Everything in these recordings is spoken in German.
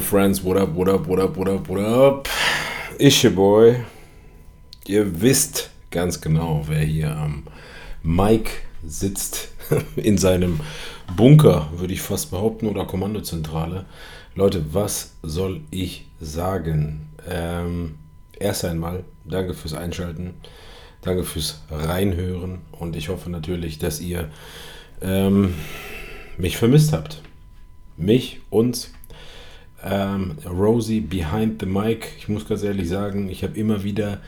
Friends, what up, what up, what up, what up, what up? Ich, boy. Ihr wisst ganz genau, wer hier am Mike sitzt, in seinem Bunker, würde ich fast behaupten, oder Kommandozentrale. Leute, was soll ich sagen? Ähm, erst einmal, danke fürs Einschalten, danke fürs Reinhören und ich hoffe natürlich, dass ihr ähm, mich vermisst habt. Mich, uns, ähm, Rosie Behind the Mic. Ich muss ganz ehrlich sagen, ich habe immer wieder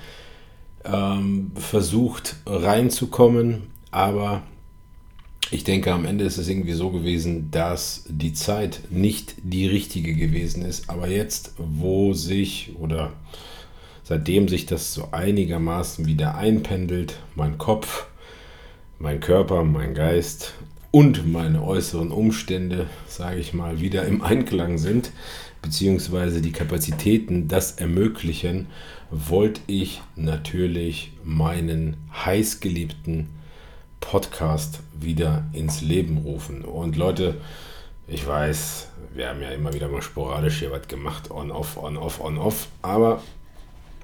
ähm, versucht reinzukommen, aber ich denke, am Ende ist es irgendwie so gewesen, dass die Zeit nicht die richtige gewesen ist. Aber jetzt, wo sich oder seitdem sich das so einigermaßen wieder einpendelt, mein Kopf, mein Körper, mein Geist und meine äußeren Umstände, sage ich mal, wieder im Einklang sind, beziehungsweise die Kapazitäten das ermöglichen, wollte ich natürlich meinen heißgeliebten Podcast wieder ins Leben rufen. Und Leute, ich weiß, wir haben ja immer wieder mal sporadisch hier was gemacht, on, off, on, off, on, off, aber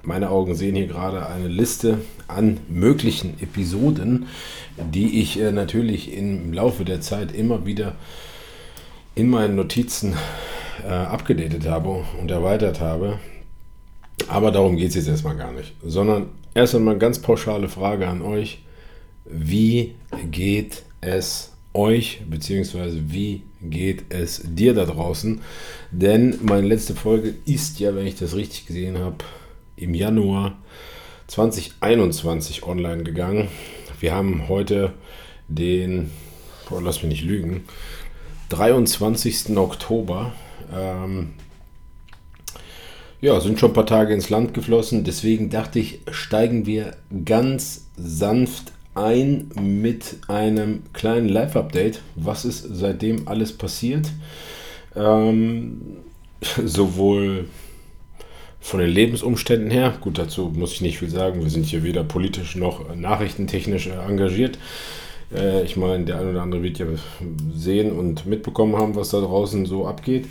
meine Augen sehen hier gerade eine Liste an möglichen Episoden, die ich äh, natürlich im Laufe der Zeit immer wieder in meinen Notizen äh, abgedatet habe und erweitert habe. Aber darum geht es jetzt erstmal gar nicht, sondern erst einmal ganz pauschale Frage an euch. Wie geht es euch, beziehungsweise wie geht es dir da draußen? Denn meine letzte Folge ist ja, wenn ich das richtig gesehen habe, im Januar 2021 online gegangen. Wir haben heute den, boah, lass mich nicht lügen, 23. Oktober. Ähm, ja, sind schon ein paar Tage ins Land geflossen. Deswegen dachte ich, steigen wir ganz sanft ein mit einem kleinen Live-Update. Was ist seitdem alles passiert? Ähm, sowohl von den Lebensumständen her, gut, dazu muss ich nicht viel sagen. Wir sind hier weder politisch noch nachrichtentechnisch engagiert. Äh, ich meine, der ein oder andere wird ja sehen und mitbekommen haben, was da draußen so abgeht.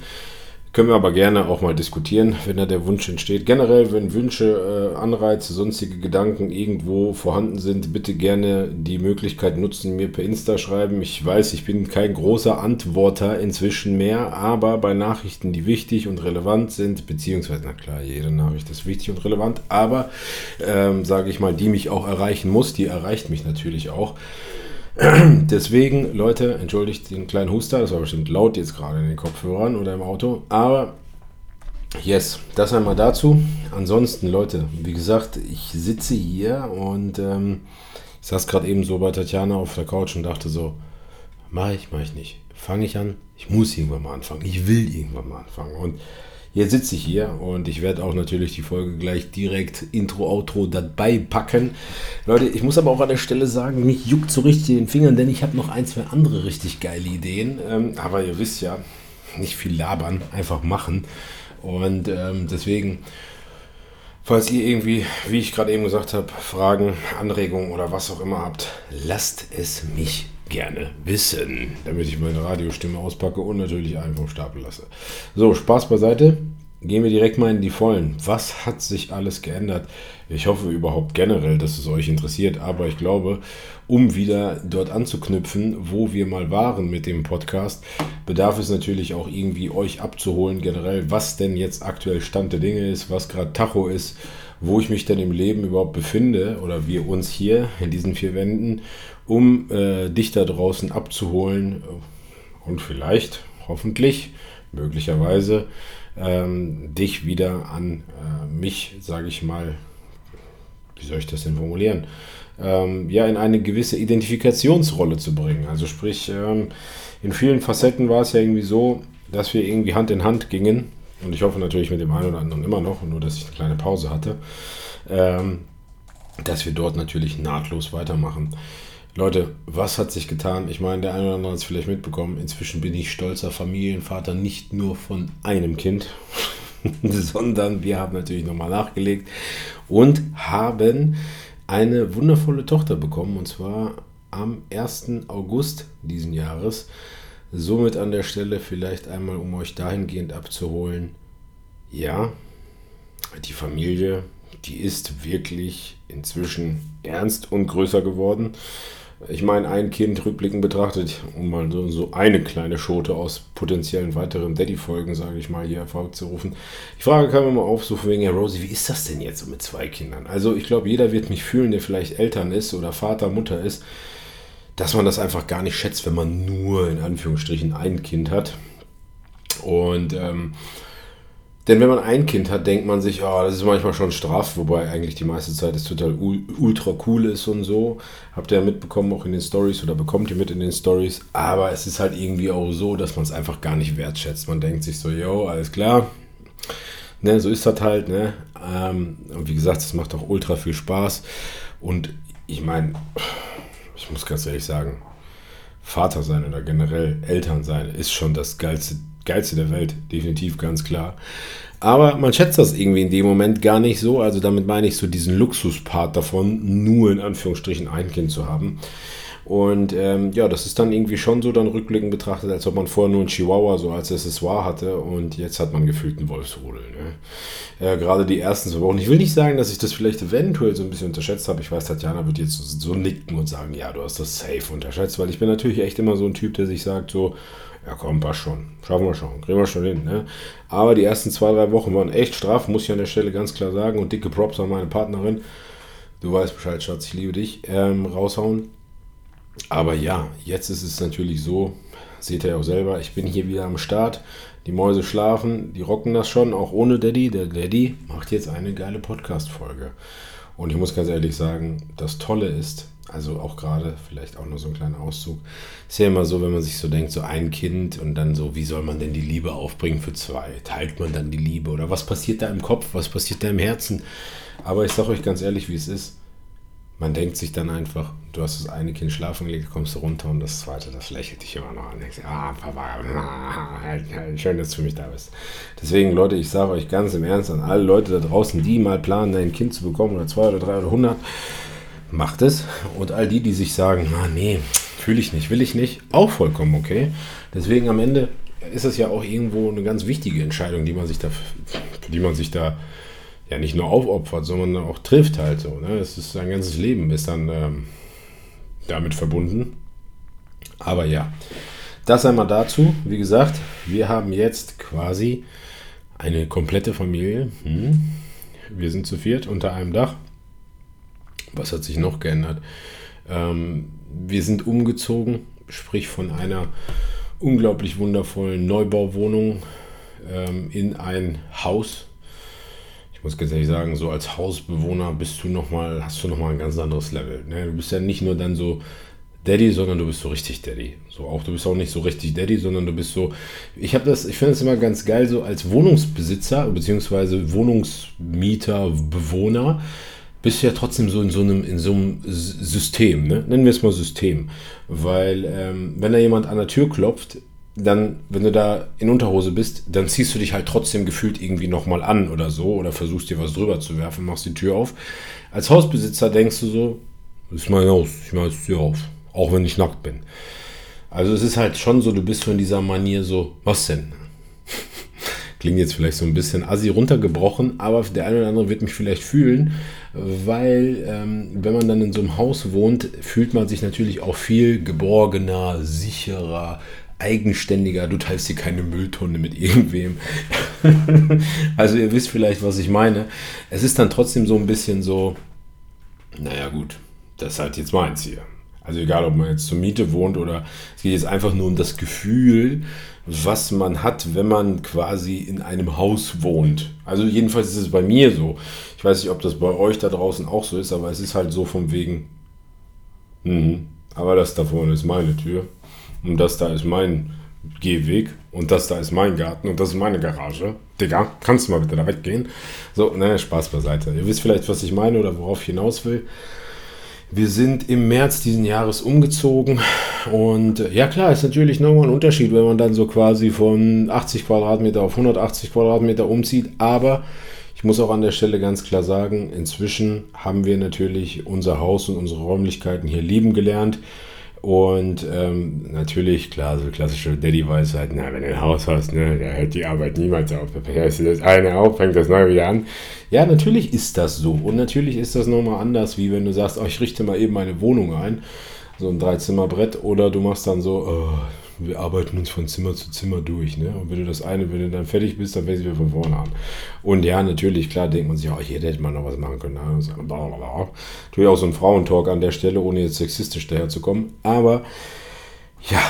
Können wir aber gerne auch mal diskutieren, wenn da der Wunsch entsteht. Generell, wenn Wünsche, äh, Anreize, sonstige Gedanken irgendwo vorhanden sind, bitte gerne die Möglichkeit nutzen, mir per Insta schreiben. Ich weiß, ich bin kein großer Antworter inzwischen mehr, aber bei Nachrichten, die wichtig und relevant sind, beziehungsweise, na klar, jede Nachricht ist wichtig und relevant, aber, ähm, sage ich mal, die mich auch erreichen muss, die erreicht mich natürlich auch. Deswegen, Leute, entschuldigt den kleinen Huster, das war bestimmt laut jetzt gerade in den Kopfhörern oder im Auto. Aber yes, das einmal dazu. Ansonsten, Leute, wie gesagt, ich sitze hier und ähm, ich saß gerade eben so bei Tatjana auf der Couch und dachte so, mache ich, mache ich nicht. Fange ich an? Ich muss irgendwann mal anfangen. Ich will irgendwann mal anfangen. Und Jetzt sitze ich hier und ich werde auch natürlich die Folge gleich direkt Intro, Outro dabei packen. Leute, ich muss aber auch an der Stelle sagen, mich juckt so richtig in den Fingern, denn ich habe noch ein, zwei andere richtig geile Ideen. Ähm, aber ihr wisst ja, nicht viel labern, einfach machen. Und ähm, deswegen, falls ihr irgendwie, wie ich gerade eben gesagt habe, Fragen, Anregungen oder was auch immer habt, lasst es mich gerne wissen, damit ich meine Radiostimme auspacke und natürlich einen vom Stapel lasse. So, Spaß beiseite. Gehen wir direkt mal in die Vollen. Was hat sich alles geändert? Ich hoffe überhaupt generell, dass es euch interessiert, aber ich glaube, um wieder dort anzuknüpfen, wo wir mal waren mit dem Podcast, bedarf es natürlich auch irgendwie euch abzuholen, generell, was denn jetzt aktuell Stand der Dinge ist, was gerade Tacho ist, wo ich mich denn im Leben überhaupt befinde oder wir uns hier in diesen vier Wänden um äh, dich da draußen abzuholen und vielleicht, hoffentlich, möglicherweise, ähm, dich wieder an äh, mich, sage ich mal, wie soll ich das denn formulieren, ähm, ja, in eine gewisse Identifikationsrolle zu bringen. Also sprich, ähm, in vielen Facetten war es ja irgendwie so, dass wir irgendwie Hand in Hand gingen und ich hoffe natürlich mit dem einen oder anderen immer noch, nur dass ich eine kleine Pause hatte, ähm, dass wir dort natürlich nahtlos weitermachen. Leute, was hat sich getan? Ich meine, der eine oder andere hat es vielleicht mitbekommen. Inzwischen bin ich stolzer Familienvater, nicht nur von einem Kind, sondern wir haben natürlich nochmal nachgelegt und haben eine wundervolle Tochter bekommen und zwar am 1. August diesen Jahres. Somit an der Stelle vielleicht einmal, um euch dahingehend abzuholen. Ja, die Familie, die ist wirklich inzwischen ernst und größer geworden. Ich meine, ein Kind rückblickend betrachtet, um mal so, so eine kleine Schote aus potenziellen weiteren Daddy-Folgen, sage ich mal, hier hervorzurufen. Die Frage kam immer auf, so von wegen, ja, Rosie, wie ist das denn jetzt so mit zwei Kindern? Also, ich glaube, jeder wird mich fühlen, der vielleicht Eltern ist oder Vater, Mutter ist, dass man das einfach gar nicht schätzt, wenn man nur in Anführungsstrichen ein Kind hat. Und ähm, denn wenn man ein Kind hat, denkt man sich, oh, das ist manchmal schon straff, wobei eigentlich die meiste Zeit es total ultra cool ist und so. Habt ihr ja mitbekommen auch in den Stories oder bekommt ihr mit in den Stories. Aber es ist halt irgendwie auch so, dass man es einfach gar nicht wertschätzt. Man denkt sich so, yo, alles klar. Ne, so ist das halt, ne? Ähm, und wie gesagt, es macht auch ultra viel Spaß. Und ich meine, ich muss ganz ehrlich sagen, Vater sein oder generell Eltern sein ist schon das geilste geilste der Welt, definitiv ganz klar. Aber man schätzt das irgendwie in dem Moment gar nicht so. Also damit meine ich so diesen Luxuspart davon, nur in Anführungsstrichen ein Kind zu haben. Und ähm, ja, das ist dann irgendwie schon so dann rückblickend betrachtet, als ob man vorher nur einen Chihuahua so als Accessoire hatte und jetzt hat man gefühlt einen Wolfsrudel. Ne? Äh, gerade die ersten zwei Wochen. Ich will nicht sagen, dass ich das vielleicht eventuell so ein bisschen unterschätzt habe. Ich weiß, Tatjana wird jetzt so, so nicken und sagen, ja, du hast das safe unterschätzt, weil ich bin natürlich echt immer so ein Typ, der sich sagt so, ja komm, passt schon. Schaffen wir schon. Kriegen wir schon hin. Ne? Aber die ersten zwei, drei Wochen waren echt straff, muss ich an der Stelle ganz klar sagen. Und dicke Props an meine Partnerin. Du weißt Bescheid, Schatz, ich liebe dich. Ähm, raushauen. Aber ja, jetzt ist es natürlich so, seht ihr ja auch selber, ich bin hier wieder am Start. Die Mäuse schlafen, die rocken das schon, auch ohne Daddy. Der Daddy macht jetzt eine geile Podcast-Folge. Und ich muss ganz ehrlich sagen, das Tolle ist, also auch gerade, vielleicht auch nur so ein kleiner Auszug. Ist ja immer so, wenn man sich so denkt, so ein Kind und dann so, wie soll man denn die Liebe aufbringen für zwei? Teilt man dann die Liebe? Oder was passiert da im Kopf? Was passiert da im Herzen? Aber ich sage euch ganz ehrlich, wie es ist. Man denkt sich dann einfach, du hast das eine Kind schlafen gelegt, kommst du runter und das zweite, das lächelt dich immer noch an. Denkst, ah, Papa, schön, dass du für mich da bist. Deswegen, Leute, ich sage euch ganz im Ernst an alle Leute da draußen, die mal planen, ein Kind zu bekommen oder zwei oder drei oder hundert, macht es. Und all die, die sich sagen, ah, nee, fühle ich nicht, will ich nicht, auch vollkommen okay. Deswegen am Ende ist es ja auch irgendwo eine ganz wichtige Entscheidung, die man sich da, die man sich da ja nicht nur aufopfert, sondern auch trifft halt so. Ne? Es ist sein ganzes Leben ist dann ähm, damit verbunden. Aber ja, das einmal dazu. Wie gesagt, wir haben jetzt quasi eine komplette Familie. Hm. Wir sind zu viert unter einem Dach. Was hat sich noch geändert? Ähm, wir sind umgezogen, sprich von einer unglaublich wundervollen Neubauwohnung ähm, in ein Haus. Ich muss ganz ehrlich sagen, so als Hausbewohner bist du noch mal, hast du nochmal ein ganz anderes Level. Ne? Du bist ja nicht nur dann so Daddy, sondern du bist so richtig Daddy. So auch du bist auch nicht so richtig Daddy, sondern du bist so. Ich habe das, ich finde es immer ganz geil, so als Wohnungsbesitzer bzw. Wohnungsmieter, Bewohner bist du ja trotzdem so in so einem, in so einem System, ne? nennen wir es mal System. Weil ähm, wenn da jemand an der Tür klopft, dann, wenn du da in Unterhose bist, dann ziehst du dich halt trotzdem gefühlt irgendwie nochmal an oder so oder versuchst dir was drüber zu werfen, machst die Tür auf. Als Hausbesitzer denkst du so, das ist mein Haus, ich mach die Tür auf, auch wenn ich nackt bin. Also es ist halt schon so, du bist so in dieser Manier so, was denn? Klingt jetzt vielleicht so ein bisschen assi runtergebrochen, aber der eine oder andere wird mich vielleicht fühlen, weil ähm, wenn man dann in so einem Haus wohnt, fühlt man sich natürlich auch viel geborgener, sicherer, eigenständiger. Du teilst dir keine Mülltonne mit irgendwem. also ihr wisst vielleicht, was ich meine. Es ist dann trotzdem so ein bisschen so, naja gut, das ist halt jetzt meins hier. Also egal, ob man jetzt zur Miete wohnt oder es geht jetzt einfach nur um das Gefühl, was man hat, wenn man quasi in einem Haus wohnt. Also jedenfalls ist es bei mir so. Ich weiß nicht, ob das bei euch da draußen auch so ist, aber es ist halt so von wegen, mh, aber das da vorne ist meine Tür und das da ist mein Gehweg und das da ist mein Garten und das ist meine Garage. Digga, kannst du mal bitte da weggehen? So, ne, Spaß beiseite. Ihr wisst vielleicht, was ich meine oder worauf ich hinaus will. Wir sind im März diesen Jahres umgezogen und äh, ja klar, ist natürlich nochmal ein Unterschied, wenn man dann so quasi von 80 Quadratmeter auf 180 Quadratmeter umzieht, aber ich muss auch an der Stelle ganz klar sagen, inzwischen haben wir natürlich unser Haus und unsere Räumlichkeiten hier lieben gelernt und ähm, natürlich, klar, so klassische Daddy-Weisheit, na, wenn du ein Haus hast, ne, da hört die Arbeit niemals auf. Da hörst du das eine auf, fängt das neue wieder an. Ja, natürlich ist das so. Und natürlich ist das nochmal anders, wie wenn du sagst, oh, ich richte mal eben meine Wohnung ein. So ein Dreizimmerbrett. Oder du machst dann so, oh, wir arbeiten uns von Zimmer zu Zimmer durch. Ne? Und wenn du das eine, wenn du dann fertig bist, dann fängst du wieder von vorne an. Und ja, natürlich, klar, denkt man sich, oh, hier hätte man noch was machen können. Ne? Natürlich auch so ein Frauentalk an der Stelle, ohne jetzt sexistisch daherzukommen. Aber ja,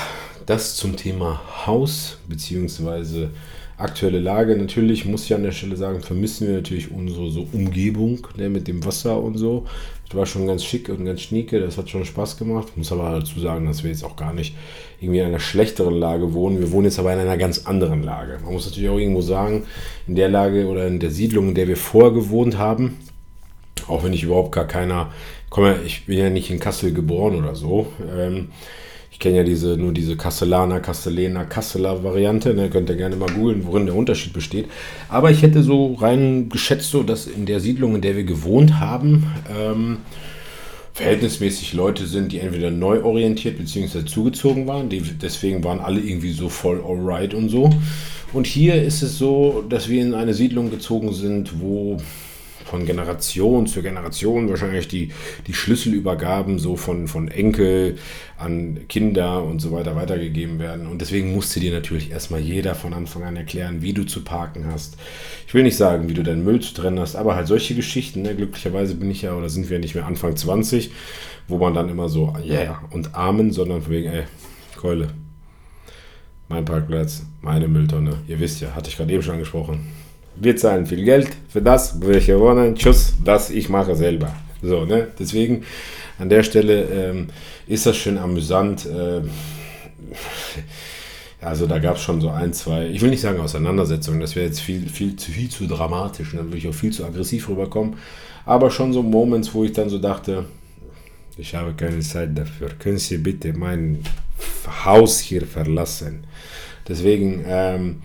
das zum Thema Haus, beziehungsweise aktuelle Lage. Natürlich muss ich an der Stelle sagen, vermissen wir natürlich unsere so Umgebung ne, mit dem Wasser und so. Das war schon ganz schick und ganz schnieke, das hat schon Spaß gemacht. Muss aber dazu sagen, dass wir jetzt auch gar nicht irgendwie in einer schlechteren Lage wohnen. Wir wohnen jetzt aber in einer ganz anderen Lage. Man muss natürlich auch irgendwo sagen, in der Lage oder in der Siedlung, in der wir vorher gewohnt haben, auch wenn ich überhaupt gar keiner, komme, ich bin ja nicht in Kassel geboren oder so. Ähm, ich kenne ja diese, nur diese Kastellaner, Castellener, Kasseler Variante. Ne? Könnt ihr gerne mal googeln, worin der Unterschied besteht. Aber ich hätte so rein geschätzt, so, dass in der Siedlung, in der wir gewohnt haben, ähm, verhältnismäßig Leute sind, die entweder neu orientiert bzw. zugezogen waren. Die, deswegen waren alle irgendwie so voll alright und so. Und hier ist es so, dass wir in eine Siedlung gezogen sind, wo von Generation zu Generation wahrscheinlich die, die Schlüsselübergaben so von, von Enkel an Kinder und so weiter weitergegeben werden. Und deswegen musste dir natürlich erstmal jeder von Anfang an erklären, wie du zu parken hast. Ich will nicht sagen, wie du deinen Müll zu trennen hast, aber halt solche Geschichten. Ne? Glücklicherweise bin ich ja oder sind wir nicht mehr Anfang 20, wo man dann immer so, ja yeah, und Amen, sondern von wegen, ey, Keule. Mein Parkplatz, meine Mülltonne. Ihr wisst ja, hatte ich gerade eben schon angesprochen wir zahlen viel Geld für das, wir wohnen. Tschüss, das ich mache selber. So, ne? Deswegen an der Stelle ähm, ist das schön amüsant. Äh, also da gab es schon so ein, zwei, ich will nicht sagen Auseinandersetzungen, das wäre jetzt viel, viel, zu, viel zu dramatisch und dann würde ich auch viel zu aggressiv rüberkommen. Aber schon so Moments, wo ich dann so dachte, ich habe keine Zeit dafür. Können Sie bitte mein Haus hier verlassen? Deswegen, ähm,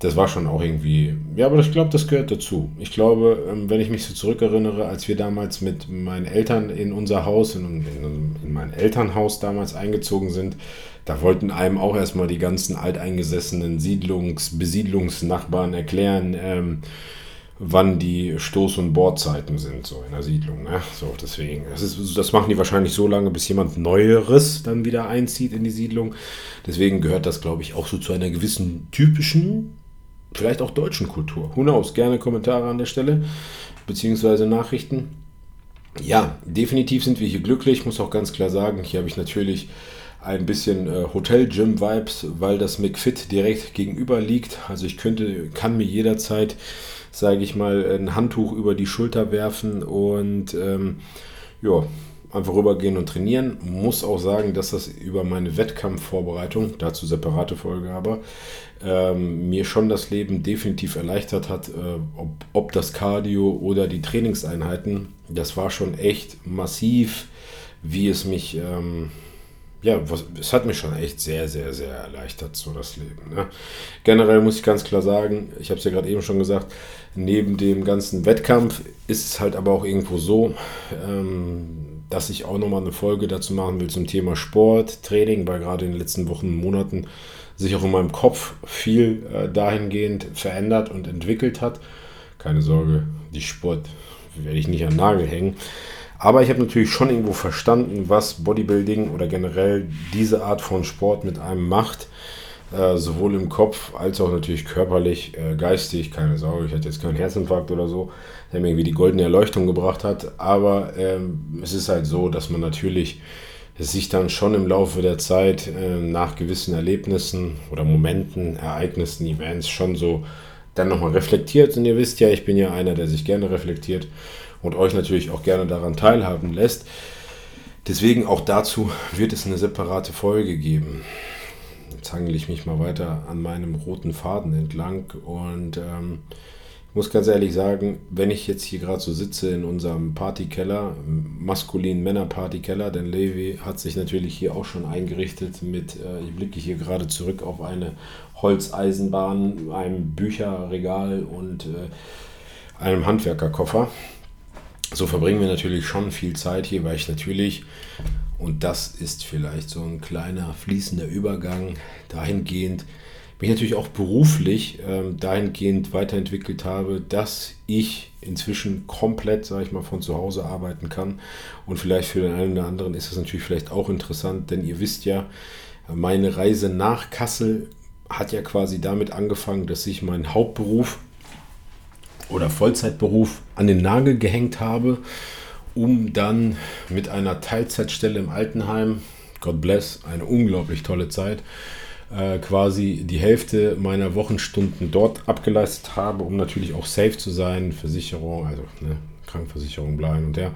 das war schon auch irgendwie, ja, aber ich glaube, das gehört dazu. Ich glaube, ähm, wenn ich mich so zurückerinnere, als wir damals mit meinen Eltern in unser Haus, in, in, in mein Elternhaus damals eingezogen sind, da wollten einem auch erstmal die ganzen alteingesessenen Siedlungs-, Besiedlungsnachbarn erklären, ähm, wann die Stoß- und Bordzeiten sind, so in der Siedlung. Ne? So, deswegen. Das, ist, das machen die wahrscheinlich so lange, bis jemand Neueres dann wieder einzieht in die Siedlung. Deswegen gehört das, glaube ich, auch so zu einer gewissen typischen vielleicht auch deutschen Kultur. Who knows? Gerne Kommentare an der Stelle, beziehungsweise Nachrichten. Ja, definitiv sind wir hier glücklich, muss auch ganz klar sagen. Hier habe ich natürlich ein bisschen äh, Hotel-Gym-Vibes, weil das McFit direkt gegenüber liegt. Also ich könnte, kann mir jederzeit, sage ich mal, ein Handtuch über die Schulter werfen und ähm, ja, einfach rübergehen und trainieren. Muss auch sagen, dass das über meine Wettkampfvorbereitung, dazu separate Folge aber, ähm, mir schon das Leben definitiv erleichtert hat, äh, ob, ob das Cardio oder die Trainingseinheiten. Das war schon echt massiv, wie es mich, ähm, ja, was, es hat mich schon echt sehr, sehr, sehr erleichtert, so das Leben. Ne? Generell muss ich ganz klar sagen, ich habe es ja gerade eben schon gesagt, neben dem ganzen Wettkampf ist es halt aber auch irgendwo so, ähm, dass ich auch nochmal eine Folge dazu machen will zum Thema Sport, Training, weil gerade in den letzten Wochen und Monaten sich auch in meinem Kopf viel äh, dahingehend verändert und entwickelt hat. Keine Sorge, die Sport werde ich nicht an Nagel hängen. Aber ich habe natürlich schon irgendwo verstanden, was Bodybuilding oder generell diese Art von Sport mit einem macht. Äh, sowohl im Kopf als auch natürlich körperlich, äh, geistig. Keine Sorge, ich hatte jetzt keinen Herzinfarkt oder so, der mir irgendwie die goldene Erleuchtung gebracht hat. Aber ähm, es ist halt so, dass man natürlich sich dann schon im Laufe der Zeit äh, nach gewissen Erlebnissen oder Momenten, Ereignissen, Events schon so dann nochmal reflektiert. Und ihr wisst ja, ich bin ja einer, der sich gerne reflektiert und euch natürlich auch gerne daran teilhaben lässt. Deswegen auch dazu wird es eine separate Folge geben. Hangel ich mich mal weiter an meinem roten Faden entlang und ähm, muss ganz ehrlich sagen, wenn ich jetzt hier gerade so sitze in unserem Partykeller, maskulinen Männer-Partykeller, denn Levi hat sich natürlich hier auch schon eingerichtet mit, äh, ich blicke hier gerade zurück auf eine Holzeisenbahn, einem Bücherregal und äh, einem Handwerkerkoffer. So verbringen wir natürlich schon viel Zeit hier, weil ich natürlich, und das ist vielleicht so ein kleiner fließender Übergang dahingehend, mich natürlich auch beruflich ähm, dahingehend weiterentwickelt habe, dass ich inzwischen komplett, sage ich mal, von zu Hause arbeiten kann. Und vielleicht für den einen oder anderen ist das natürlich vielleicht auch interessant, denn ihr wisst ja, meine Reise nach Kassel hat ja quasi damit angefangen, dass ich meinen Hauptberuf oder Vollzeitberuf an den Nagel gehängt habe, um dann mit einer Teilzeitstelle im Altenheim, God bless, eine unglaublich tolle Zeit, äh, quasi die Hälfte meiner Wochenstunden dort abgeleistet habe, um natürlich auch safe zu sein, Versicherung, also ne, Krankenversicherung, bla und der.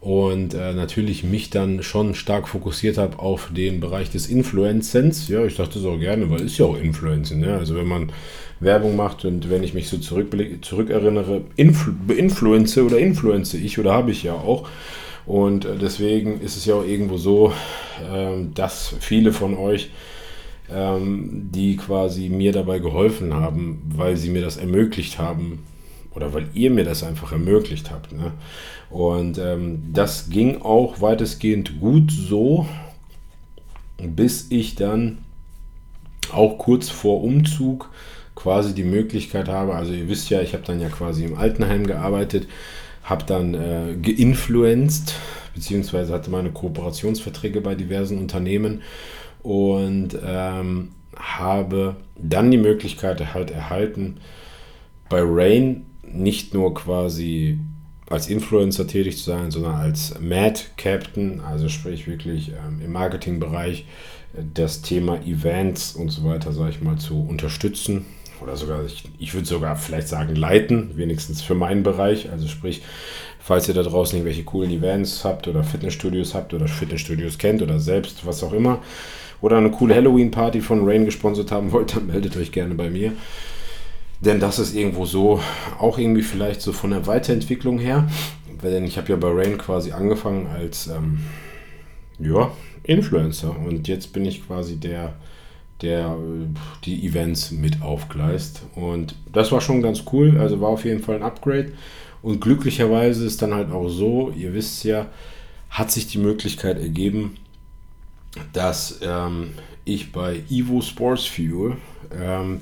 Und äh, natürlich mich dann schon stark fokussiert habe auf den Bereich des Influencens. Ja, ich dachte so gerne, weil ist ja auch Influencing. Ne? Also wenn man Werbung macht und wenn ich mich so zurückerinnere, influ beinfluence oder influence ich oder habe ich ja auch. Und äh, deswegen ist es ja auch irgendwo so, äh, dass viele von euch ähm, die quasi mir dabei geholfen haben, weil sie mir das ermöglicht haben oder weil ihr mir das einfach ermöglicht habt. Ne? Und ähm, das ging auch weitestgehend gut so, bis ich dann auch kurz vor Umzug quasi die Möglichkeit habe, also ihr wisst ja, ich habe dann ja quasi im Altenheim gearbeitet, habe dann äh, geinfluenced, beziehungsweise hatte meine Kooperationsverträge bei diversen Unternehmen und ähm, habe dann die Möglichkeit halt erhalten, bei Rain nicht nur quasi als Influencer tätig zu sein, sondern als Mad Captain, also sprich wirklich ähm, im Marketingbereich äh, das Thema Events und so weiter, sage ich mal, zu unterstützen oder sogar, ich, ich würde sogar vielleicht sagen, leiten, wenigstens für meinen Bereich. Also sprich, falls ihr da draußen irgendwelche coolen Events habt oder Fitnessstudios habt oder Fitnessstudios kennt oder selbst, was auch immer, oder eine coole Halloween-Party von Rain gesponsert haben wollt, dann meldet euch gerne bei mir. Denn das ist irgendwo so, auch irgendwie vielleicht so von der Weiterentwicklung her. Denn ich habe ja bei Rain quasi angefangen als ähm, ja, Influencer. Und jetzt bin ich quasi der, der die Events mit aufgleist. Und das war schon ganz cool. Also war auf jeden Fall ein Upgrade. Und glücklicherweise ist dann halt auch so, ihr wisst ja, hat sich die Möglichkeit ergeben, dass ähm, ich bei Evo Sports Fuel ähm,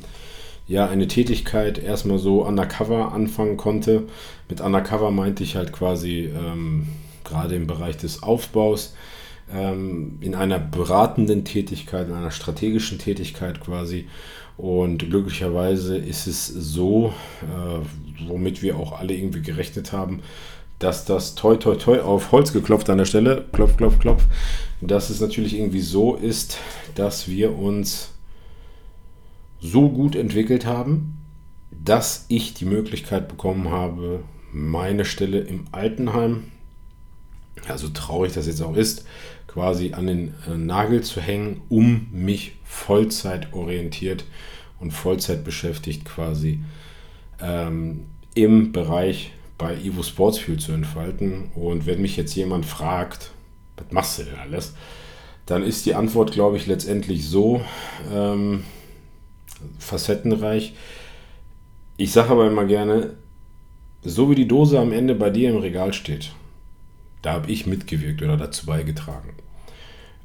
ja eine Tätigkeit erstmal so undercover anfangen konnte. Mit undercover meinte ich halt quasi ähm, gerade im Bereich des Aufbaus ähm, in einer beratenden Tätigkeit, in einer strategischen Tätigkeit quasi. Und glücklicherweise ist es so, äh, womit wir auch alle irgendwie gerechnet haben, dass das toi toi toi auf Holz geklopft an der Stelle, klopf, klopf, klopf, dass es natürlich irgendwie so ist, dass wir uns so gut entwickelt haben, dass ich die Möglichkeit bekommen habe, meine Stelle im Altenheim, also traurig das jetzt auch ist, quasi an den äh, Nagel zu hängen, um mich Vollzeit orientiert und Vollzeit beschäftigt quasi ähm, im Bereich bei Evo Sportsfuel zu entfalten. Und wenn mich jetzt jemand fragt, was machst du denn alles? Dann ist die Antwort, glaube ich, letztendlich so ähm, facettenreich. Ich sage aber immer gerne, so wie die Dose am Ende bei dir im Regal steht, da habe ich mitgewirkt oder dazu beigetragen.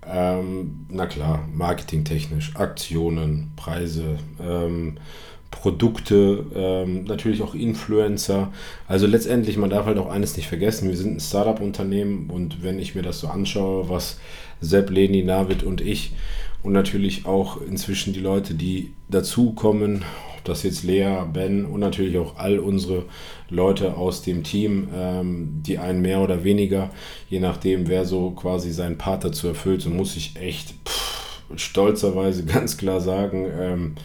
Ähm, na klar, marketingtechnisch, Aktionen, Preise, ähm, Produkte, ähm, natürlich auch Influencer. Also letztendlich, man darf halt auch eines nicht vergessen, wir sind ein Startup-Unternehmen und wenn ich mir das so anschaue, was Sepp, Leni, Navid und ich und natürlich auch inzwischen die Leute, die dazukommen, ob das jetzt Lea, Ben und natürlich auch all unsere Leute aus dem Team, ähm, die einen mehr oder weniger, je nachdem, wer so quasi seinen Part dazu erfüllt, so muss ich echt pff, stolzerweise ganz klar sagen, ähm,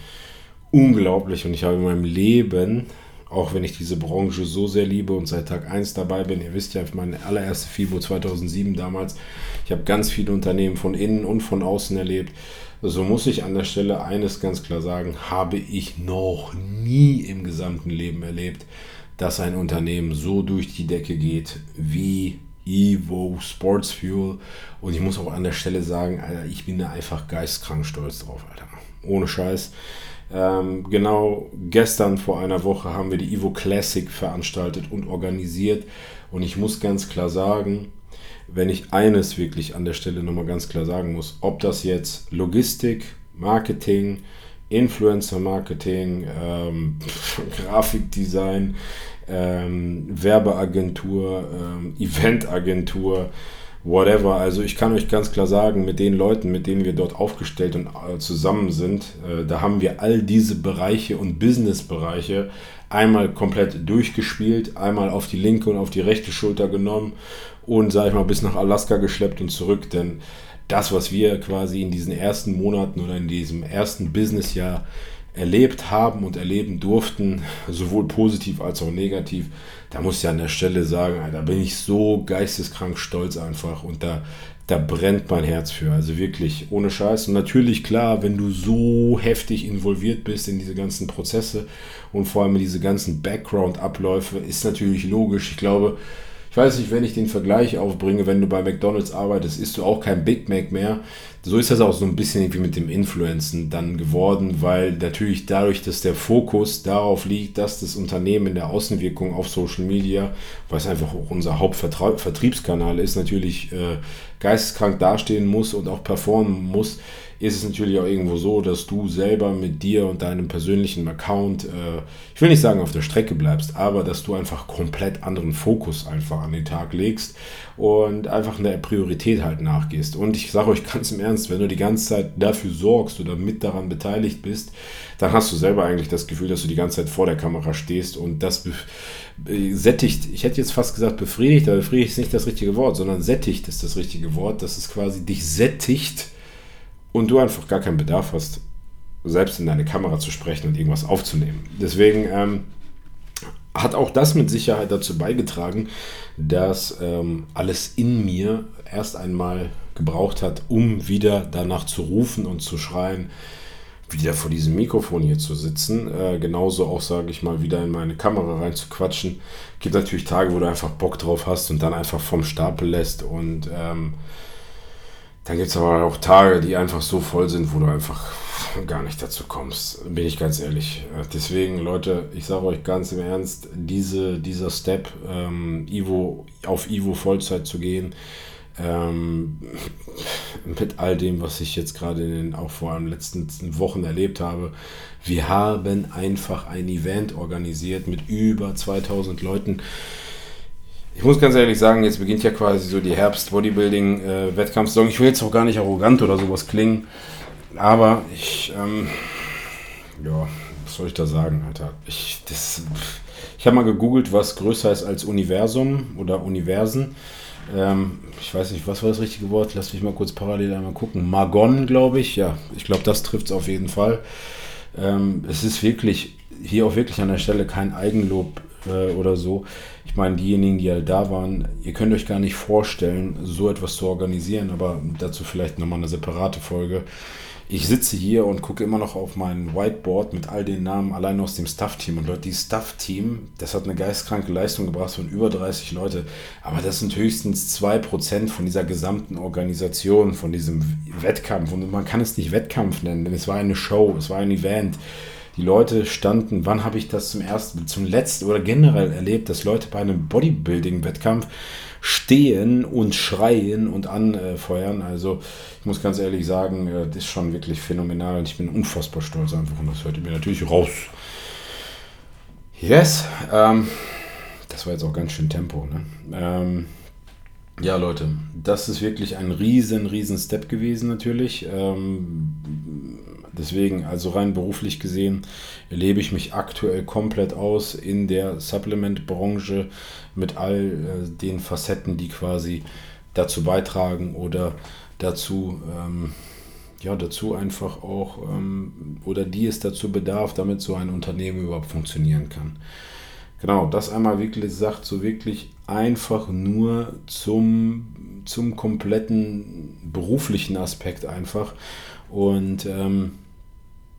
unglaublich und ich habe in meinem Leben, auch wenn ich diese Branche so sehr liebe und seit Tag 1 dabei bin, ihr wisst ja, meine allererste FIBO 2007 damals, ich habe ganz viele Unternehmen von innen und von außen erlebt. So muss ich an der Stelle eines ganz klar sagen, habe ich noch nie im gesamten Leben erlebt, dass ein Unternehmen so durch die Decke geht wie Evo Sports Fuel. Und ich muss auch an der Stelle sagen, Alter, ich bin da einfach geistkrank stolz drauf, Alter. Ohne Scheiß. Ähm, genau gestern vor einer Woche haben wir die Evo Classic veranstaltet und organisiert. Und ich muss ganz klar sagen, wenn ich eines wirklich an der Stelle nochmal ganz klar sagen muss, ob das jetzt Logistik, Marketing, Influencer Marketing, ähm, Grafikdesign, ähm, Werbeagentur, ähm, Eventagentur, whatever. Also ich kann euch ganz klar sagen, mit den Leuten, mit denen wir dort aufgestellt und äh, zusammen sind, äh, da haben wir all diese Bereiche und Businessbereiche einmal komplett durchgespielt, einmal auf die linke und auf die rechte Schulter genommen und, sage ich mal, bis nach Alaska geschleppt und zurück. Denn das, was wir quasi in diesen ersten Monaten oder in diesem ersten Businessjahr erlebt haben und erleben durften, sowohl positiv als auch negativ, da muss ich an der Stelle sagen, da bin ich so geisteskrank stolz einfach und da, da brennt mein Herz für. Also wirklich ohne Scheiß. Und natürlich klar, wenn du so heftig involviert bist in diese ganzen Prozesse und vor allem in diese ganzen Background-Abläufe, ist natürlich logisch. Ich glaube, ich weiß nicht, wenn ich den Vergleich aufbringe, wenn du bei McDonalds arbeitest, isst du auch kein Big Mac mehr. So ist das auch so ein bisschen wie mit dem Influencen dann geworden, weil natürlich dadurch, dass der Fokus darauf liegt, dass das Unternehmen in der Außenwirkung auf Social Media, weil es einfach auch unser Hauptvertriebskanal ist, natürlich äh, geisteskrank dastehen muss und auch performen muss, ist es natürlich auch irgendwo so, dass du selber mit dir und deinem persönlichen Account, äh, ich will nicht sagen auf der Strecke bleibst, aber dass du einfach komplett anderen Fokus einfach an den Tag legst und einfach in der Priorität halt nachgehst. Und ich sage euch ganz im Ernst, wenn du die ganze Zeit dafür sorgst oder mit daran beteiligt bist, dann hast du selber eigentlich das Gefühl, dass du die ganze Zeit vor der Kamera stehst und das sättigt, ich hätte jetzt fast gesagt befriedigt, aber befriedigt ist nicht das richtige Wort, sondern sättigt ist das richtige Wort, dass es quasi dich sättigt und du einfach gar keinen Bedarf hast, selbst in deine Kamera zu sprechen und irgendwas aufzunehmen. Deswegen ähm, hat auch das mit Sicherheit dazu beigetragen, dass ähm, alles in mir erst einmal gebraucht hat, um wieder danach zu rufen und zu schreien, wieder vor diesem Mikrofon hier zu sitzen. Äh, genauso auch, sage ich mal, wieder in meine Kamera rein zu quatschen. Gibt natürlich Tage, wo du einfach Bock drauf hast und dann einfach vom Stapel lässt und ähm, dann gibt es aber auch Tage, die einfach so voll sind, wo du einfach gar nicht dazu kommst. Bin ich ganz ehrlich. Deswegen, Leute, ich sage euch ganz im Ernst, diese, dieser Step, ähm, Ivo, auf Ivo Vollzeit zu gehen, ähm, mit all dem, was ich jetzt gerade in den, auch vor allem letzten Wochen erlebt habe. Wir haben einfach ein Event organisiert mit über 2000 Leuten. Ich muss ganz ehrlich sagen, jetzt beginnt ja quasi so die Herbst-Bodybuilding-Wettkampfsaison. ich will jetzt auch gar nicht arrogant oder sowas klingen, aber ich, ähm, ja, was soll ich da sagen, Alter? Ich, ich habe mal gegoogelt, was größer ist als Universum oder Universen. Ähm, ich weiß nicht, was war das richtige Wort? Lass mich mal kurz parallel einmal gucken. Magon, glaube ich. Ja, ich glaube, das trifft es auf jeden Fall. Ähm, es ist wirklich, hier auch wirklich an der Stelle kein Eigenlob äh, oder so. Ich meine, diejenigen, die halt da waren, ihr könnt euch gar nicht vorstellen, so etwas zu organisieren, aber dazu vielleicht nochmal eine separate Folge. Ich sitze hier und gucke immer noch auf mein Whiteboard mit all den Namen allein aus dem Staff-Team. Und Leute, die Staff-Team, das hat eine geistkranke Leistung gebracht von über 30 Leute. Aber das sind höchstens 2% von dieser gesamten Organisation, von diesem Wettkampf. Und man kann es nicht Wettkampf nennen, denn es war eine Show, es war ein Event. Die Leute standen, wann habe ich das zum ersten, zum letzten oder generell erlebt, dass Leute bei einem Bodybuilding-Wettkampf stehen und schreien und anfeuern. Also ich muss ganz ehrlich sagen, äh, das ist schon wirklich phänomenal und ich bin unfassbar stolz einfach und das hört ihr mir natürlich raus. Yes, ähm, das war jetzt auch ganz schön Tempo. Ne? Ähm, ja, Leute, das ist wirklich ein riesen, riesen Step gewesen natürlich. Ähm, deswegen, also rein beruflich gesehen, erlebe ich mich aktuell komplett aus in der Supplement-Branche mit all äh, den Facetten, die quasi dazu beitragen oder dazu, ähm, ja, dazu einfach auch, ähm, oder die es dazu bedarf, damit so ein Unternehmen überhaupt funktionieren kann. Genau, das einmal wirklich sagt, so wirklich einfach nur zum, zum kompletten beruflichen Aspekt einfach. Und ähm,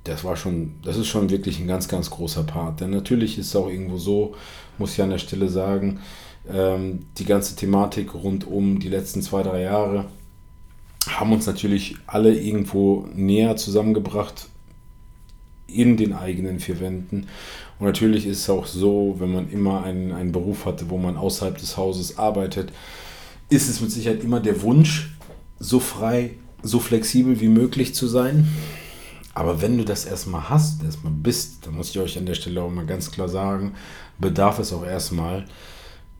das war schon, das ist schon wirklich ein ganz, ganz großer Part. Denn natürlich ist es auch irgendwo so, muss ich an der Stelle sagen, ähm, die ganze Thematik rund um die letzten zwei, drei Jahre haben uns natürlich alle irgendwo näher zusammengebracht in den eigenen vier Wänden. Und natürlich ist es auch so, wenn man immer einen, einen Beruf hatte, wo man außerhalb des Hauses arbeitet, ist es mit Sicherheit immer der Wunsch, so frei, so flexibel wie möglich zu sein. Aber wenn du das erstmal hast, erstmal bist, dann muss ich euch an der Stelle auch mal ganz klar sagen, bedarf es auch erstmal,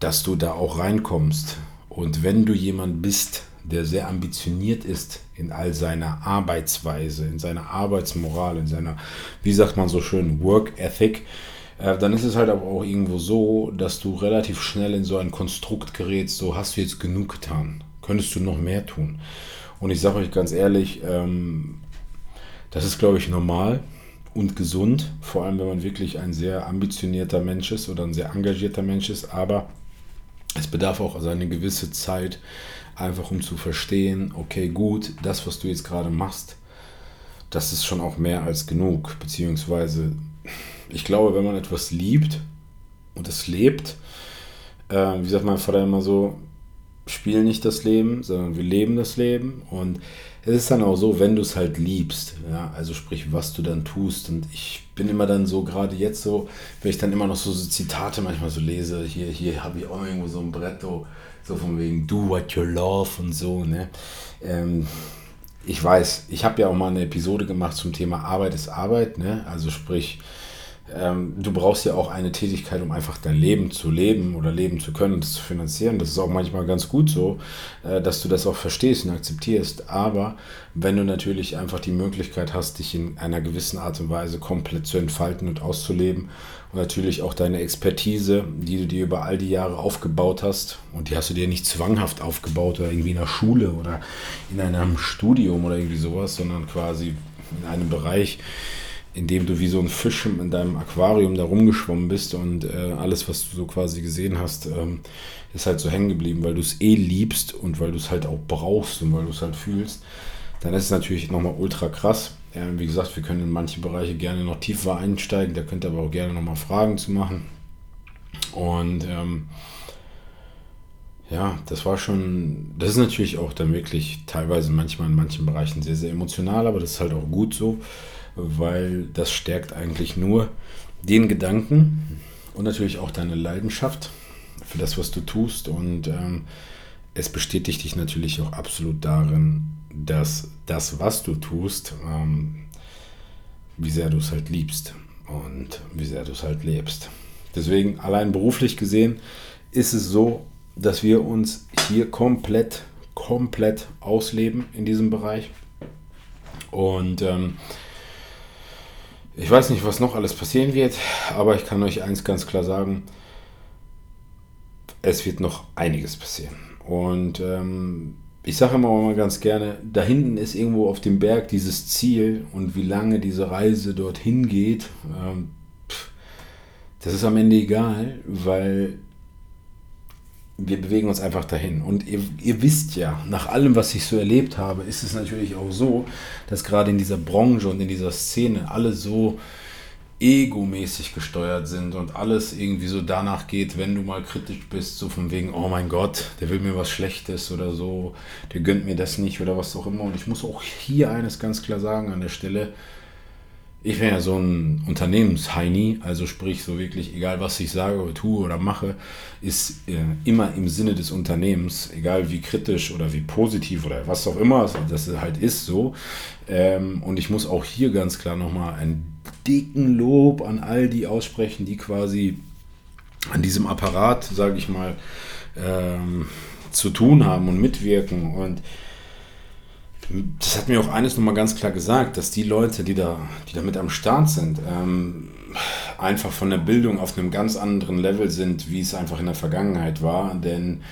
dass du da auch reinkommst. Und wenn du jemand bist, der sehr ambitioniert ist in all seiner Arbeitsweise, in seiner Arbeitsmoral, in seiner, wie sagt man so schön, Work Ethic, äh, dann ist es halt aber auch irgendwo so, dass du relativ schnell in so ein Konstrukt gerätst, so hast du jetzt genug getan, könntest du noch mehr tun. Und ich sage euch ganz ehrlich, ähm, das ist, glaube ich, normal und gesund, vor allem wenn man wirklich ein sehr ambitionierter Mensch ist oder ein sehr engagierter Mensch ist, aber es bedarf auch also eine gewisse Zeit, einfach um zu verstehen, okay, gut, das, was du jetzt gerade machst, das ist schon auch mehr als genug. Beziehungsweise, ich glaube, wenn man etwas liebt und es lebt, äh, wie sagt mein Vater immer so, spielen nicht das Leben, sondern wir leben das Leben. Und es ist dann auch so, wenn du es halt liebst, ja, also sprich, was du dann tust. Und ich bin immer dann so, gerade jetzt so, wenn ich dann immer noch so, so Zitate manchmal so lese, hier, hier habe ich auch irgendwo so ein Brett, so, so von wegen do what you love und so, ne? Ähm, ich weiß, ich habe ja auch mal eine Episode gemacht zum Thema Arbeit ist Arbeit, ne? Also sprich, ähm, du brauchst ja auch eine Tätigkeit, um einfach dein Leben zu leben oder leben zu können und das zu finanzieren. Das ist auch manchmal ganz gut so, äh, dass du das auch verstehst und akzeptierst. Aber wenn du natürlich einfach die Möglichkeit hast, dich in einer gewissen Art und Weise komplett zu entfalten und auszuleben und natürlich auch deine Expertise, die du dir über all die Jahre aufgebaut hast und die hast du dir nicht zwanghaft aufgebaut oder irgendwie in der Schule oder in einem Studium oder irgendwie sowas, sondern quasi in einem Bereich, indem du wie so ein Fisch in deinem Aquarium da rumgeschwommen bist und äh, alles, was du so quasi gesehen hast, ähm, ist halt so hängen geblieben, weil du es eh liebst und weil du es halt auch brauchst und weil du es halt fühlst, dann ist es natürlich nochmal ultra krass. Ja, wie gesagt, wir können in manche Bereiche gerne noch tiefer einsteigen, da könnt ihr aber auch gerne nochmal Fragen zu machen. Und ähm, ja, das war schon, das ist natürlich auch dann wirklich teilweise manchmal in manchen Bereichen sehr, sehr emotional, aber das ist halt auch gut so weil das stärkt eigentlich nur den Gedanken und natürlich auch deine Leidenschaft für das, was du tust. Und ähm, es bestätigt dich natürlich auch absolut darin, dass das, was du tust, ähm, wie sehr du es halt liebst und wie sehr du es halt lebst. Deswegen, allein beruflich gesehen, ist es so, dass wir uns hier komplett, komplett ausleben in diesem Bereich. Und ähm, ich weiß nicht, was noch alles passieren wird, aber ich kann euch eins ganz klar sagen, es wird noch einiges passieren. Und ähm, ich sage immer mal ganz gerne, da hinten ist irgendwo auf dem Berg dieses Ziel und wie lange diese Reise dorthin geht, ähm, das ist am Ende egal, weil wir bewegen uns einfach dahin. Und ihr, ihr, wisst ja, nach allem, was ich so erlebt habe, ist es natürlich auch so, dass gerade in dieser Branche und in dieser Szene alle so egomäßig gesteuert sind und alles irgendwie so danach geht, wenn du mal kritisch bist, so von wegen, oh mein Gott, der will mir was Schlechtes oder so, der gönnt mir das nicht oder was auch immer. Und ich muss auch hier eines ganz klar sagen an der Stelle, ich bin ja so ein Unternehmensheini, also sprich so wirklich, egal was ich sage oder tue oder mache, ist äh, immer im Sinne des Unternehmens, egal wie kritisch oder wie positiv oder was auch immer das halt ist so. Ähm, und ich muss auch hier ganz klar nochmal einen dicken Lob an all die aussprechen, die quasi an diesem Apparat, sage ich mal, ähm, zu tun haben und mitwirken und das hat mir auch eines nochmal ganz klar gesagt, dass die Leute, die da, die da mit am Start sind, ähm, einfach von der Bildung auf einem ganz anderen Level sind, wie es einfach in der Vergangenheit war. Denn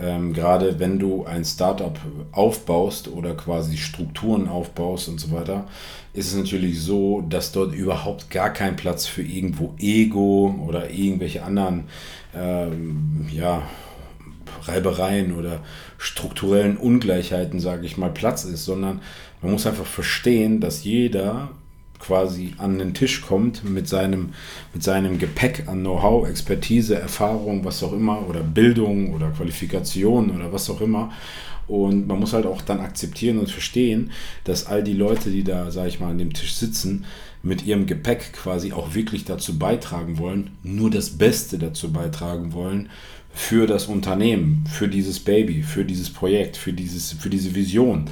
ähm, gerade wenn du ein Startup aufbaust oder quasi Strukturen aufbaust und so weiter, ist es natürlich so, dass dort überhaupt gar kein Platz für irgendwo Ego oder irgendwelche anderen ähm, ja, Reibereien oder strukturellen Ungleichheiten, sage ich mal, Platz ist, sondern Man muss einfach verstehen, dass jeder quasi an den Tisch kommt mit seinem, mit seinem Gepäck an Know-how, Expertise, Erfahrung, was auch immer, oder Bildung oder Qualifikation oder was auch immer. Und man muss halt auch dann akzeptieren und verstehen, dass all die Leute, die da, sag ich mal, an dem Tisch sitzen, mit ihrem Gepäck quasi auch wirklich dazu beitragen wollen, nur das Beste dazu beitragen wollen für das Unternehmen, für dieses Baby, für dieses Projekt, für, dieses, für diese Vision.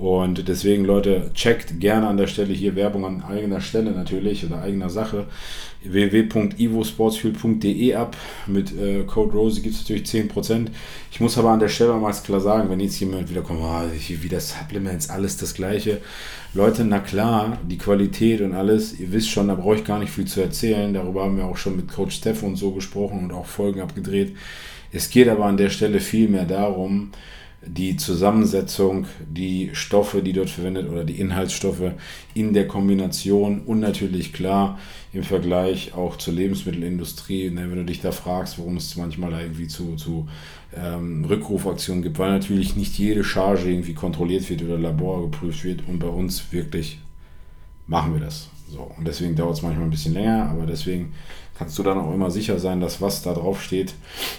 Und deswegen, Leute, checkt gerne an der Stelle hier Werbung an eigener Stelle natürlich oder eigener Sache www.ivosportsfuel.de ab. Mit äh, Code Rose gibt es natürlich 10%. Ich muss aber an der Stelle mal klar sagen, wenn jetzt jemand wieder kommt, oh, wieder Supplements, alles das gleiche. Leute, na klar, die Qualität und alles, ihr wisst schon, da brauche ich gar nicht viel zu erzählen. Darüber haben wir auch schon mit Coach Steff und so gesprochen und auch Folgen abgedreht. Es geht aber an der Stelle viel mehr darum, die Zusammensetzung, die Stoffe, die dort verwendet oder die Inhaltsstoffe in der Kombination und natürlich klar im Vergleich auch zur Lebensmittelindustrie, ne, wenn du dich da fragst, warum es manchmal irgendwie zu, zu ähm, Rückrufaktionen gibt, weil natürlich nicht jede Charge irgendwie kontrolliert wird oder Labor geprüft wird und bei uns wirklich machen wir das. So, und deswegen dauert es manchmal ein bisschen länger, aber deswegen kannst du dann auch immer sicher sein, dass was da drauf steht,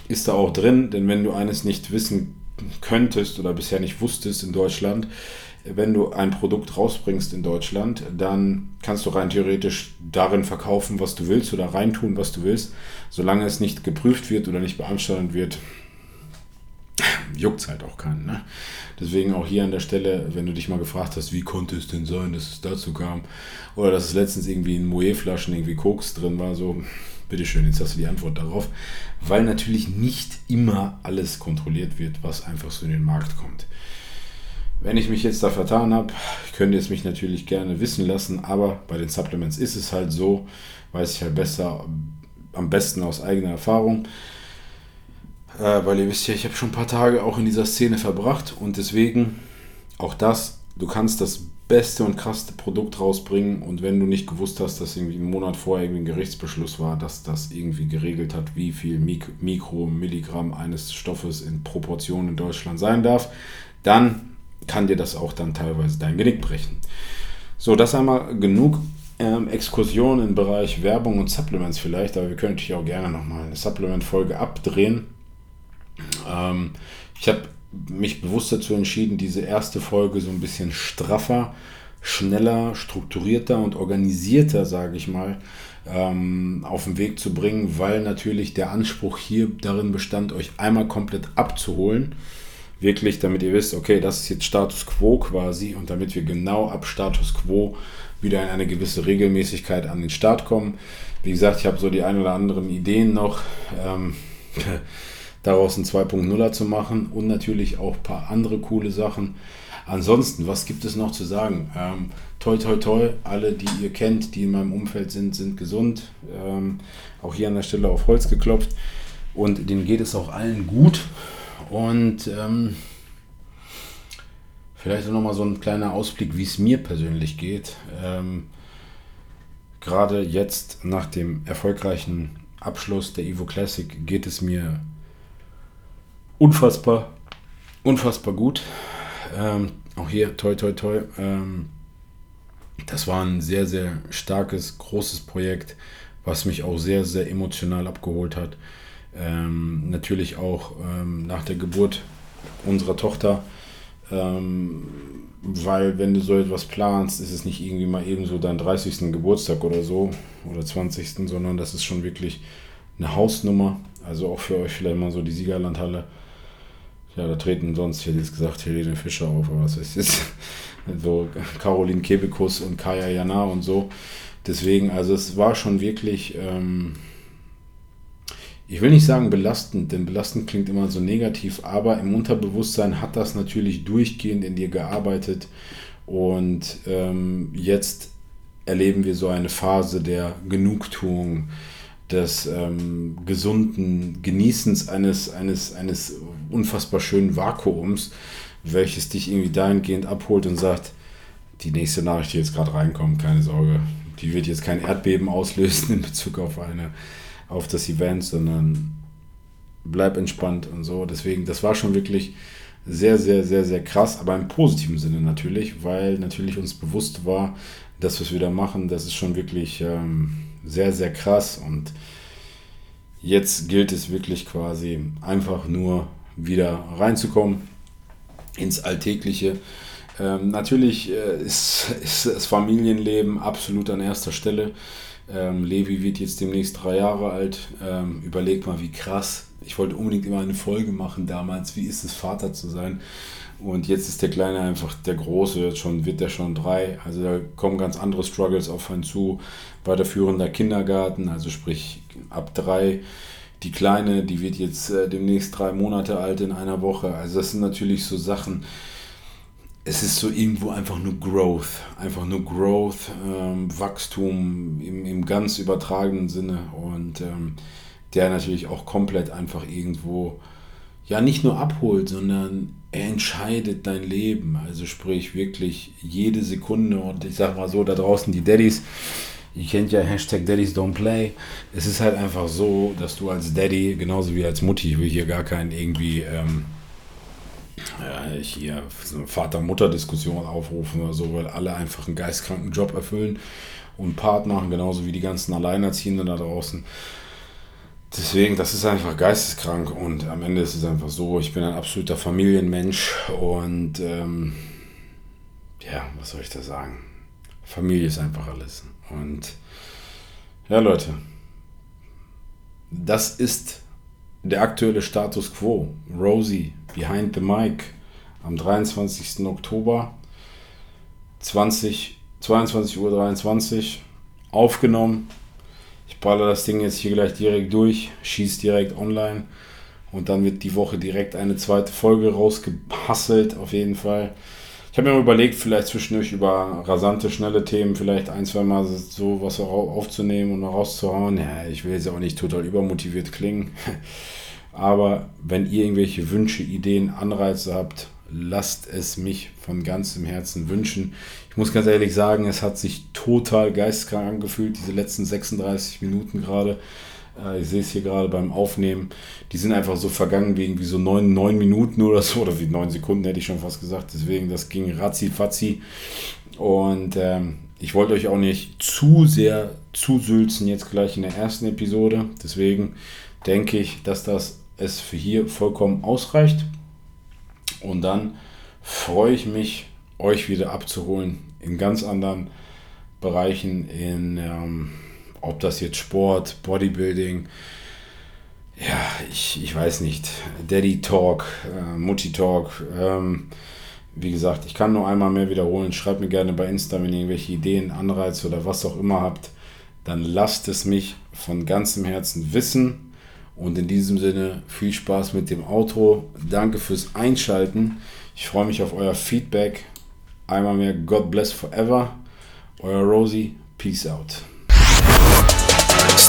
ist da auch drin, denn wenn du eines nicht wissen könntest oder bisher nicht wusstest in Deutschland, wenn du ein Produkt rausbringst in Deutschland, dann kannst du rein theoretisch darin verkaufen, was du willst oder reintun, was du willst. Solange es nicht geprüft wird oder nicht beanstandet wird, juckt es halt auch keinen. Ne? Deswegen auch hier an der Stelle, wenn du dich mal gefragt hast, wie konnte es denn sein, dass es dazu kam, oder dass es letztens irgendwie in Moe-Flaschen irgendwie Koks drin war, so, bitteschön, jetzt hast du die Antwort darauf, weil natürlich nicht immer alles kontrolliert wird, was einfach so in den Markt kommt. Wenn ich mich jetzt da vertan habe, könnt ihr es mich natürlich gerne wissen lassen, aber bei den Supplements ist es halt so, weiß ich halt besser, am besten aus eigener Erfahrung. Äh, weil ihr wisst ja, ich habe schon ein paar Tage auch in dieser Szene verbracht und deswegen auch das, du kannst das beste und krasseste Produkt rausbringen und wenn du nicht gewusst hast, dass irgendwie einen Monat vorher irgendwie ein Gerichtsbeschluss war, dass das irgendwie geregelt hat, wie viel Mik Mikromilligramm eines Stoffes in Proportion in Deutschland sein darf, dann kann dir das auch dann teilweise dein Genick brechen. So, das einmal genug ähm, Exkursion im Bereich Werbung und Supplements vielleicht, aber wir können natürlich auch gerne nochmal eine Supplement-Folge abdrehen. Ähm, ich habe mich bewusst dazu entschieden, diese erste Folge so ein bisschen straffer, schneller, strukturierter und organisierter, sage ich mal, ähm, auf den Weg zu bringen, weil natürlich der Anspruch hier darin bestand, euch einmal komplett abzuholen wirklich, damit ihr wisst, okay, das ist jetzt Status Quo quasi und damit wir genau ab Status Quo wieder in eine gewisse Regelmäßigkeit an den Start kommen. Wie gesagt, ich habe so die ein oder anderen Ideen noch, ähm, daraus ein 2.0er zu machen und natürlich auch ein paar andere coole Sachen. Ansonsten, was gibt es noch zu sagen? Ähm, toi, toi, toi, alle, die ihr kennt, die in meinem Umfeld sind, sind gesund. Ähm, auch hier an der Stelle auf Holz geklopft. Und denen geht es auch allen gut. Und ähm, vielleicht noch mal so ein kleiner Ausblick, wie es mir persönlich geht. Ähm, Gerade jetzt nach dem erfolgreichen Abschluss der Evo Classic geht es mir unfassbar, unfassbar gut. Ähm, auch hier, toi, toi, toi. Ähm, das war ein sehr, sehr starkes, großes Projekt, was mich auch sehr, sehr emotional abgeholt hat. Ähm, natürlich auch ähm, nach der Geburt unserer Tochter, ähm, weil wenn du so etwas planst, ist es nicht irgendwie mal eben so dein 30. Geburtstag oder so oder 20. sondern das ist schon wirklich eine Hausnummer. Also auch für euch vielleicht mal so die Siegerlandhalle. Ja, da treten sonst, ich hätte jetzt gesagt, Helene Fischer auf, aber was ist jetzt? So Caroline Kebekus und Kaya Jana und so. Deswegen, also es war schon wirklich ähm, ich will nicht sagen belastend, denn belastend klingt immer so negativ, aber im Unterbewusstsein hat das natürlich durchgehend in dir gearbeitet und ähm, jetzt erleben wir so eine Phase der Genugtuung, des ähm, gesunden Genießens eines, eines, eines unfassbar schönen Vakuums, welches dich irgendwie dahingehend abholt und sagt, die nächste Nachricht, die jetzt gerade reinkommt, keine Sorge, die wird jetzt kein Erdbeben auslösen in Bezug auf eine auf das Event, sondern bleib entspannt und so. Deswegen, das war schon wirklich sehr, sehr, sehr, sehr krass, aber im positiven Sinne natürlich, weil natürlich uns bewusst war, das, was wir da machen, das ist schon wirklich ähm, sehr, sehr krass und jetzt gilt es wirklich quasi einfach nur wieder reinzukommen ins Alltägliche. Ähm, natürlich äh, ist, ist, das Familienleben absolut an erster Stelle. Ähm, Levi wird jetzt demnächst drei Jahre alt. Ähm, überleg mal, wie krass. Ich wollte unbedingt immer eine Folge machen damals. Wie ist es, Vater zu sein? Und jetzt ist der Kleine einfach der Große, jetzt schon, wird der schon drei. Also da kommen ganz andere Struggles auf einen zu. Weiterführender Kindergarten, also sprich ab drei. Die Kleine, die wird jetzt äh, demnächst drei Monate alt in einer Woche. Also das sind natürlich so Sachen. Es ist so irgendwo einfach nur Growth, einfach nur Growth, ähm, Wachstum im, im ganz übertragenen Sinne und ähm, der natürlich auch komplett einfach irgendwo ja nicht nur abholt, sondern er entscheidet dein Leben. Also sprich wirklich jede Sekunde und ich sag mal so, da draußen die Daddys, ihr kennt ja Hashtag Daddies Don't Play. Es ist halt einfach so, dass du als Daddy, genauso wie als Mutti, ich will hier gar keinen irgendwie ähm, ja, hier so Vater-Mutter-Diskussion aufrufen oder so, weil alle einfach einen geistkranken Job erfüllen und Part machen, genauso wie die ganzen Alleinerziehenden da draußen. Deswegen, das ist einfach geisteskrank und am Ende ist es einfach so, ich bin ein absoluter Familienmensch und ähm, ja, was soll ich da sagen? Familie ist einfach alles. Und ja, Leute, das ist der aktuelle Status quo. Rosie behind the mic am 23. Oktober 20, 22.23 Uhr aufgenommen ich baller das Ding jetzt hier gleich direkt durch, schieße direkt online und dann wird die Woche direkt eine zweite Folge rausgehasselt, auf jeden Fall. Ich habe mir überlegt, vielleicht zwischendurch über rasante, schnelle Themen vielleicht ein, zwei Mal so was aufzunehmen und rauszuhauen. Ja, ich will jetzt auch nicht total übermotiviert klingen. Aber wenn ihr irgendwelche Wünsche, Ideen, Anreize habt, lasst es mich von ganzem Herzen wünschen. Ich muss ganz ehrlich sagen, es hat sich total geistkrank angefühlt, diese letzten 36 Minuten gerade. Äh, ich sehe es hier gerade beim Aufnehmen. Die sind einfach so vergangen wie irgendwie so neun, neun Minuten oder so, oder wie neun Sekunden hätte ich schon fast gesagt. Deswegen, das ging ratzi fatzi. Und ähm, ich wollte euch auch nicht zu sehr zusülzen jetzt gleich in der ersten Episode. Deswegen denke ich, dass das es für hier vollkommen ausreicht. Und dann freue ich mich, euch wieder abzuholen in ganz anderen Bereichen, in ähm, ob das jetzt Sport, Bodybuilding, ja, ich, ich weiß nicht, Daddy Talk, äh, Mutti Talk. Ähm, wie gesagt, ich kann nur einmal mehr wiederholen. Schreibt mir gerne bei Insta, wenn ihr irgendwelche Ideen, Anreize oder was auch immer habt. Dann lasst es mich von ganzem Herzen wissen. Und in diesem Sinne viel Spaß mit dem Outro. Danke fürs Einschalten. Ich freue mich auf euer Feedback. Einmal mehr God bless forever. Euer Rosie. Peace out.